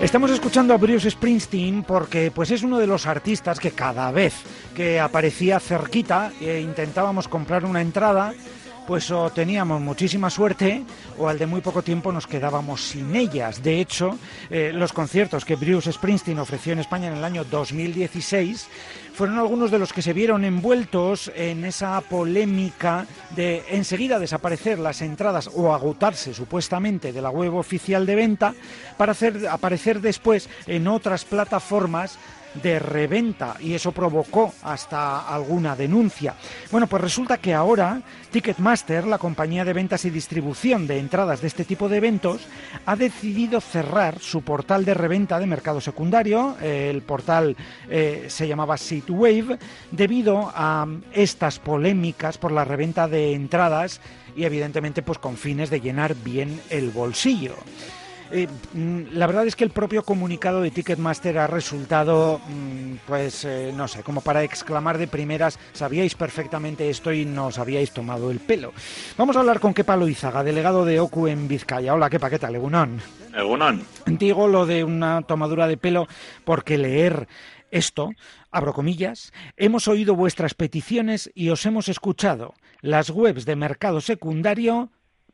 Estamos escuchando a Bruce Springsteen porque pues es uno de los artistas que cada vez que aparecía cerquita e intentábamos comprar una entrada, pues o teníamos muchísima suerte o al de muy poco tiempo nos quedábamos sin ellas. De hecho, eh, los conciertos que Bruce Springsteen ofreció en España en el año 2016 fueron algunos de los que se vieron envueltos en esa polémica de enseguida desaparecer las entradas o agotarse supuestamente de la web oficial de venta para hacer aparecer después en otras plataformas de reventa y eso provocó hasta alguna denuncia. Bueno, pues resulta que ahora Ticketmaster, la compañía de ventas y distribución de entradas de este tipo de eventos, ha decidido cerrar su portal de reventa de mercado secundario. El portal eh, se llamaba Seatwave debido a estas polémicas por la reventa de entradas y evidentemente pues con fines de llenar bien el bolsillo. Eh, mm, la verdad es que el propio comunicado de Ticketmaster ha resultado, mm, pues, eh, no sé, como para exclamar de primeras, sabíais perfectamente esto y nos habíais tomado el pelo. Vamos a hablar con Kepa Loizaga, delegado de OCU en Vizcaya. Hola, Kepa, ¿qué tal? Egunon. Egunon. Digo lo de una tomadura de pelo porque leer esto, abro comillas, hemos oído vuestras peticiones y os hemos escuchado. Las webs de mercado secundario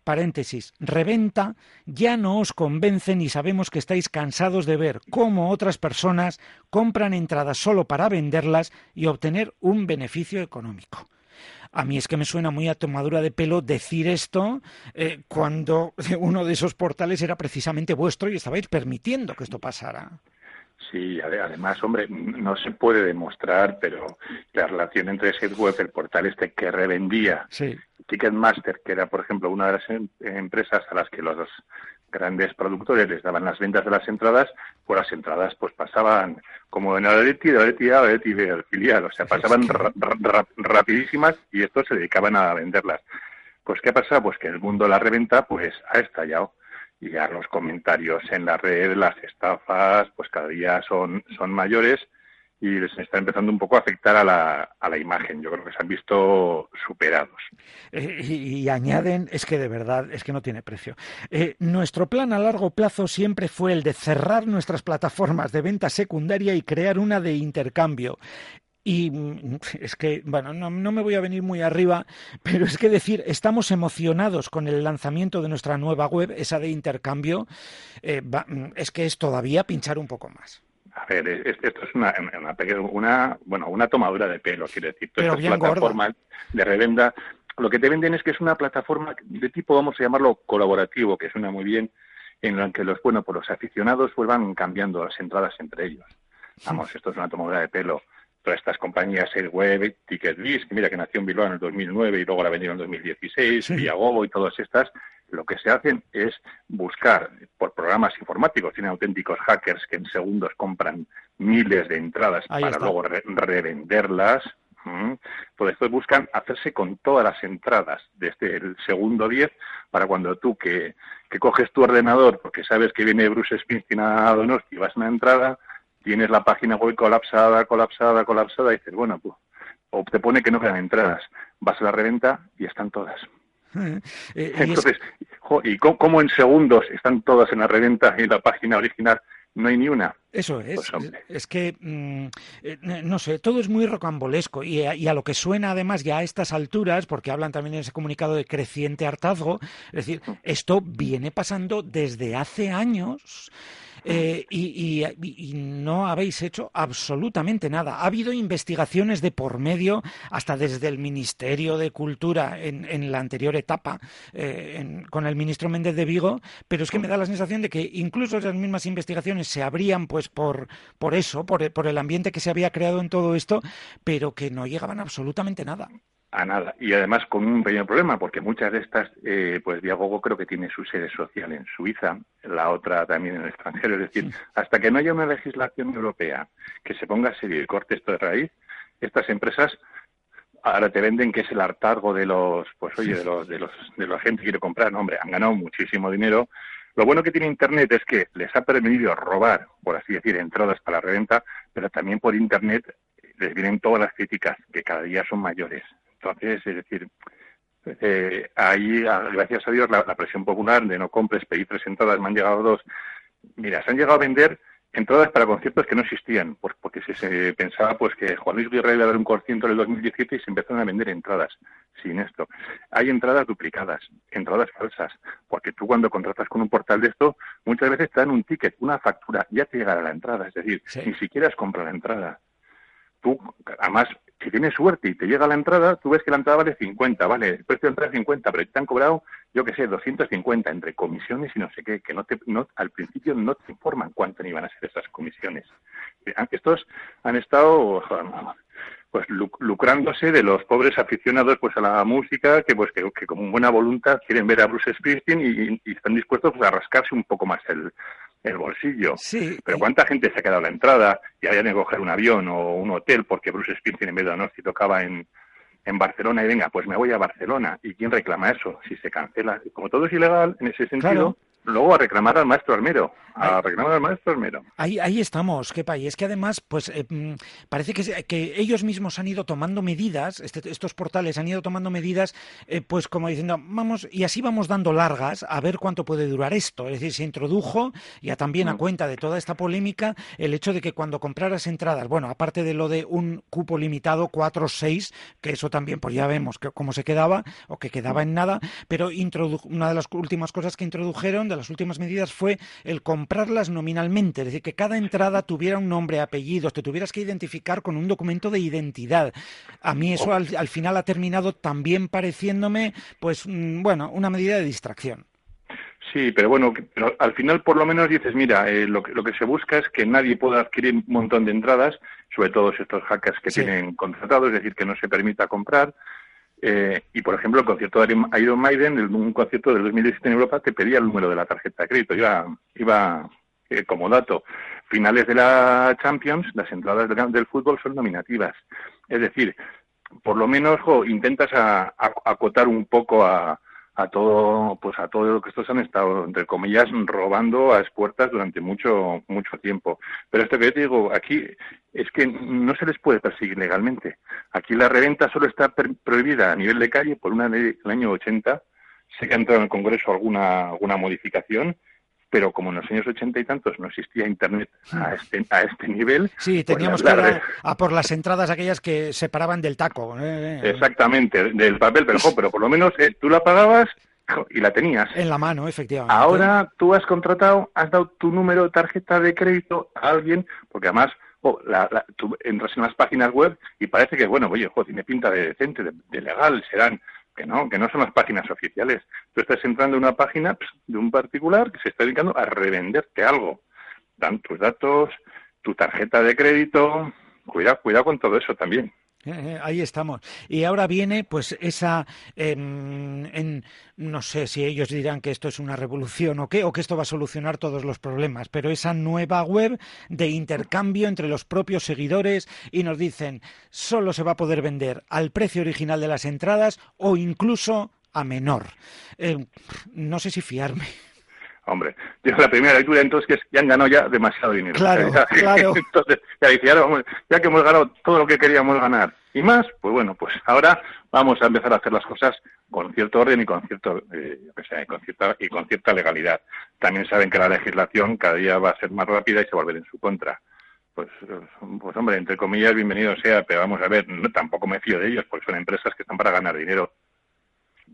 paréntesis, reventa, ya no os convencen y sabemos que estáis cansados de ver cómo otras personas compran entradas solo para venderlas y obtener un beneficio económico. A mí es que me suena muy a tomadura de pelo decir esto eh, cuando uno de esos portales era precisamente vuestro y estabais permitiendo que esto pasara. Sí, ade- además, hombre, no se puede demostrar, pero la relación entre ese web, el portal este que revendía Sí. Ticketmaster, que era, por ejemplo, una de las em- empresas a las que los grandes productores les daban las ventas de las entradas, pues las entradas pues pasaban como en el Leti, de Leti A, B, filial, o sea, pasaban ra- ra- rapidísimas y estos se dedicaban a venderlas. Pues, ¿qué pasa? Pues que el mundo de la reventa pues ha estallado y ya los comentarios en la red, las estafas, pues cada día son, son mayores y les está empezando un poco a afectar a la, a la imagen. Yo creo que se han visto superados. Eh, y, añaden, es que de verdad, es que no tiene precio. Eh, nuestro plan a largo plazo siempre fue el de cerrar nuestras plataformas de venta secundaria y crear una de intercambio. Y mm, es que, bueno, no, no me voy a venir muy arriba, pero es que decir, estamos emocionados con el lanzamiento de nuestra nueva web, esa de intercambio, eh, va- mm, es que es todavía pinchar un poco más. A ver, es- esto es una, una, una, bueno, una tomadura de pelo, quiero decir. Todas estas plataformas de revenda, lo que te venden es que es una plataforma de tipo, vamos a llamarlo, colaborativo, que suena muy bien, en la que los, bueno, pues los aficionados vuelvan cambiando las entradas entre ellos. Vamos, esto es una tomadura de pelo. Todas estas compañías, Airweb, TicketBiz, que mira que nació en Bilbao en el 2009 y luego la vendieron en 2016, Sí. Viagogo y todas estas, lo que se hacen es buscar por programas informáticos, tienen auténticos hackers que en segundos compran miles de entradas Ahí para está. luego re- revenderlas. Pues después buscan hacerse con todas las entradas desde el segundo 10 para cuando tú que, que coges tu ordenador porque sabes que viene Bruce Springsteen a Donosti y vas a una entrada, tienes la página web colapsada, colapsada, colapsada y dices, bueno, pues, o te pone que no quedan entradas, vas a la reventa y están todas. Eh, Entonces, jo, ¿y cómo, en segundos están todas en la reventa y en la página original no hay ni una? Eso es. Pues, es que, mm, eh, no sé, todo es muy rocambolesco y a, y a lo que suena además ya a estas alturas, porque hablan también en ese comunicado de creciente hartazgo, es decir, esto viene pasando desde hace años. Eh, y, y- y no habéis hecho absolutamente nada. Ha habido investigaciones de por medio, hasta desde el Ministerio de Cultura en, la anterior etapa, eh, en- con el ministro Méndez de Vigo, pero es que me da la sensación de que incluso esas mismas investigaciones se abrían pues por, por eso, por, por el ambiente que se había creado en todo esto, pero que no llegaban absolutamente nada. A nada. Y además con un pequeño problema, porque muchas de estas, eh, pues Diagogo creo que tiene su sede social en Suiza, la otra también en el extranjero. Es decir, hasta que no haya una legislación europea que se ponga serio y corte esto de raíz, estas empresas ahora te venden que es el hartargo de los, pues oye, de los, de los, de la gente que quiere comprar. No, hombre, han ganado muchísimo dinero. Lo bueno que tiene Internet es que les ha permitido robar, por así decir, entradas para la reventa, pero también por Internet les vienen todas las críticas, que cada día son mayores. Entonces, es decir, eh, ahí, gracias a Dios, la, presión popular de no compres, pedí tres entradas, me han llegado dos. Mira, se han llegado a vender entradas para conciertos que no existían, pues, porque se, pensaba pues que Juan Luis Guerrero iba a dar un concierto en el 2017 y se empezaron a vender entradas sin esto. Hay entradas duplicadas, entradas falsas, porque tú cuando contratas con un portal de esto, muchas veces te dan un ticket, una factura, ya te llegará la entrada, es decir, ni siquiera es comprar la entrada. Tú, además, tienes suerte y te llega la entrada, tú ves que la entrada vale 50, vale, el precio de entrada es 50, pero te han cobrado, yo qué sé, 250 entre comisiones y no sé qué, que no te, no, al principio no te informan cuánto iban a ser esas comisiones. Eh, estos han estado pues lucrándose de los pobres aficionados pues a la música que pues que, con buena voluntad quieren ver a Bruce Springsteen y, están dispuestos pues, a rascarse un poco más el, el bolsillo. Sí, Pero ¿cuánta gente se ha quedado a la entrada y habían que coger un avión o un hotel porque Bruce Springsteen en vez de si tocaba en, en Barcelona y venga, pues me voy a Barcelona? ¿Y quién reclama eso? Si se cancela, como todo es ilegal en ese sentido, luego a reclamar al maestro Armero, a reclamar al maestro Armero. Ahí, ahí estamos, qué país. Es que además, pues eh, mm, parece que, que, ellos mismos han ido tomando medidas, este, estos portales han ido tomando medidas, eh, pues como diciendo, vamos, y así vamos dando largas a ver cuánto puede durar esto. Es decir, se introdujo, ya también a mm. cuenta de toda esta polémica, el hecho de que cuando compraras entradas, bueno, aparte de lo de un cupo limitado, cuatro o seis, que eso también, pues ya vemos que, cómo se quedaba, o que quedaba en nada, pero una de las últimas cosas que introdujeron, de las últimas medidas, fue el comprarlas nominalmente, es decir, que cada entrada tuviera un nombre, apellidos, te tuvieras que identificar con un documento de identidad. A mí eso al, final ha terminado también pareciéndome, pues, mm, bueno, una medida de distracción. Sí, pero bueno, pero al final por lo menos dices, mira, eh, lo, que, lo que se busca es que nadie pueda adquirir un montón de entradas, sobre todo estos hackers que tienen contratados, es decir, que no se permita comprar, eh, y, por ejemplo, el concierto de Iron Maiden, un concierto del 2017 en Europa, te pedía el número de la tarjeta de crédito. Iba, iba eh, como dato, finales de la Champions, las entradas del, fútbol son nominativas. Es decir, por lo menos intentas acotar un poco a, a todo pues a todo lo que estos han estado entre comillas robando a expuertas durante mucho mucho tiempo. Pero esto que yo te digo aquí es que no se les puede perseguir legalmente. Aquí la reventa solo está prohibida a nivel de calle por una ley del año 80 sé que ha entrado en el Congreso alguna alguna modificación pero como en los años ochenta y tantos no existía Internet a este, a este nivel... Sí, pues teníamos que ir a, por las entradas aquellas que separaban del taco. ¿eh? Exactamente, del papel, pero, pero por lo menos eh, tú la pagabas y la tenías. En la mano, efectivamente. Ahora tú has contratado, has dado tu número de tarjeta de crédito a alguien, porque además oh, la, tú entras en las páginas web y parece que, bueno, oye, tiene pinta de decente, de legal, serán que no, que no son las páginas oficiales. Tú estás entrando en una página de un particular que se está dedicando a revenderte algo. Dan tus datos, tu tarjeta de crédito. Cuidado, cuidado con todo eso también. Eh, eh, ahí estamos. Y ahora viene, pues, esa. Em, en, no sé si ellos dirán que esto es una revolución o qué, o que esto va a solucionar todos los problemas, pero esa nueva web de intercambio entre los propios seguidores y nos dicen solo se va a poder vender al precio original de las entradas o incluso a menor. Eh, no sé si fiarme. Hombre, yo la primera lectura entonces que es ya han ganado ya demasiado dinero. Claro, claro. Entonces, ya, ya, que hemos ganado todo lo que queríamos ganar y más, pues bueno, pues ahora vamos a empezar a hacer las cosas con cierto orden y con cierto, eh, con cierta y con cierta legalidad. También saben que la legislación cada día va a ser más rápida y se va a volver en su contra. Pues, pues hombre, entre comillas, bienvenido sea, pero vamos a ver, tampoco me fío de ellos, porque son empresas que están para ganar dinero,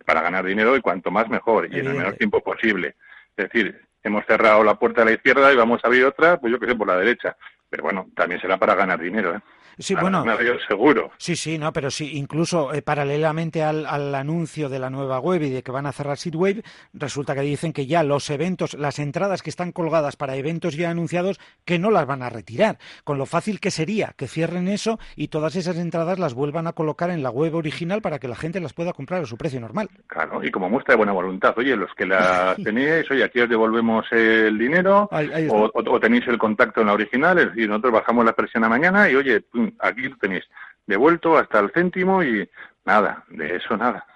para ganar dinero y cuanto más mejor y en el menor tiempo posible. Es decir, hemos cerrado la puerta a la izquierda y vamos a abrir otra, pues yo que sé, por la derecha. Pero bueno, también será para ganar dinero. ¿eh? Sí, bueno. seguro. Sí, sí, no, pero sí, incluso eh, paralelamente al, anuncio de la nueva web y de que van a cerrar Seedwave, resulta que dicen que ya los eventos, las entradas que están colgadas para eventos ya anunciados, que no las van a retirar. Con lo fácil que sería que cierren eso y todas esas entradas las vuelvan a colocar en la web original para que la gente las pueda comprar a su precio normal. Claro, y como muestra de buena voluntad, oye, los que la tenéis, oye, aquí os devolvemos el dinero o, tenéis el contacto en la original, es decir, nosotros bajamos la presión a mañana y oye, aquí lo tenéis devuelto hasta el céntimo y nada, de eso nada.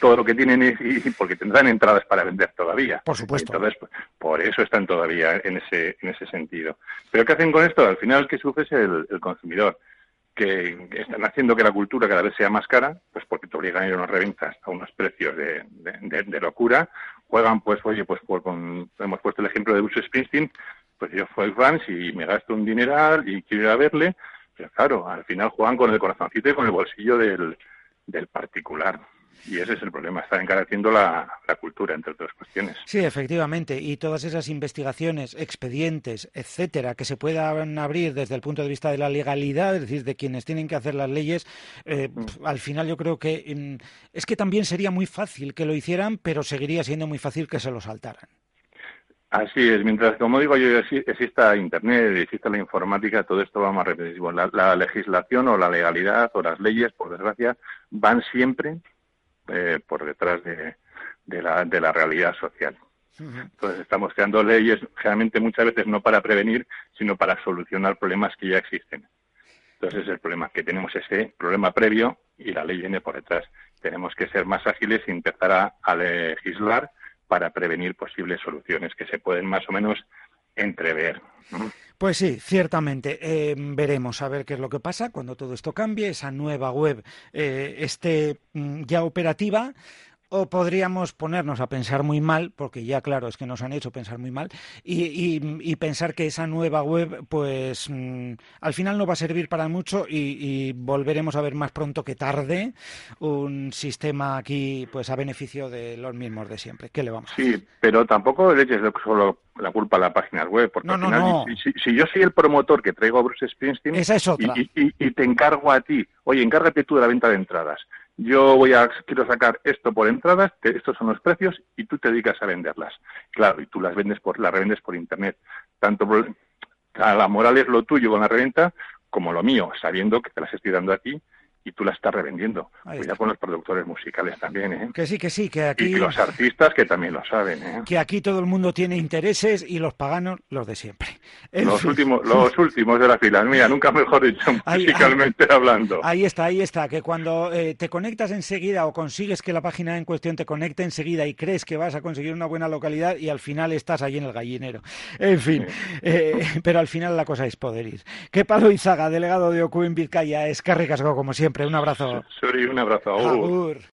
Todo lo que tienen y, porque tendrán entradas para vender todavía. Por supuesto. Entonces, por eso están todavía en ese, en ese sentido. Pero ¿qué hacen con esto? Al final, que sufre es el, consumidor que están haciendo que la cultura cada vez sea más cara, pues porque te obligan a ir a unas reventas a unos precios de, de, locura, juegan pues, oye, pues por, con, hemos puesto el ejemplo de Bruce Springsteen, pues yo fui fan y me gasto un dineral y quiero ir a verle, pero claro, al final juegan con el corazoncito y con el bolsillo del, del particular. Y ese es el problema, está encareciendo la, la, cultura, entre otras cuestiones. Sí, efectivamente. Y todas esas investigaciones, expedientes, etcétera, que se puedan abrir desde el punto de vista de la legalidad, es decir, de quienes tienen que hacer las leyes, eh, mm. al final yo creo que mm, es que también sería muy fácil que lo hicieran, pero seguiría siendo muy fácil que se lo saltaran. Así es, mientras, como digo yo, exista Internet, exista la informática, todo esto va más repetitivo. La, la legislación o la legalidad o las leyes, por desgracia, van siempre eh, por detrás de, la, de la realidad social. Entonces estamos creando leyes generalmente muchas veces no para prevenir, sino para solucionar problemas que ya existen. Entonces el problema que tenemos ese problema previo y la ley viene por detrás. Tenemos que ser más ágiles y empezar a legislar para prevenir posibles soluciones que se pueden más o menos entrever. Pues sí, ciertamente. Eh, veremos a ver qué es lo que pasa cuando todo esto cambie, esa nueva web eh, esté mm, ya operativa o podríamos ponernos a pensar muy mal, porque ya claro es que nos han hecho pensar muy mal, y, pensar que esa nueva web, pues mm, al final no va a servir para mucho y, volveremos a ver más pronto que tarde un sistema aquí, pues a beneficio de los mismos de siempre. ¿Qué le vamos a Sí, pero tampoco le eches solo la culpa a la página web, porque al final, Si, yo soy el promotor que traigo a Bruce Springsteen Y, te encargo a ti, oye, encárgate tú de la venta de entradas yo voy a quiero sacar esto por entradas, estos son los precios y tú te dedicas a venderlas. Claro, y tú las vendes por las revendes por internet. Tanto a la moral es lo tuyo con la reventa como lo mío, sabiendo que te las estoy dando a ti y tú la estás revendiendo. Cuidado con los productores musicales también, ¿eh? Que sí, que sí, que aquí... Y los artistas que también lo saben, ¿eh? Que aquí todo el mundo tiene intereses y los paganos los de siempre. Los últimos los últimos de la fila. Mira, nunca mejor dicho musicalmente hablando. Ahí está, ahí está, que cuando eh, te conectas enseguida o consigues que la página en cuestión te conecte enseguida y crees que vas a conseguir una buena localidad y al final estás ahí en el gallinero. En fin, eh, pero al final la cosa es poder ir. Que Palo Izaga, delegado de OCU en Vizcaya, es carricasgo como siempre un abrazo. Suri, un abrazo.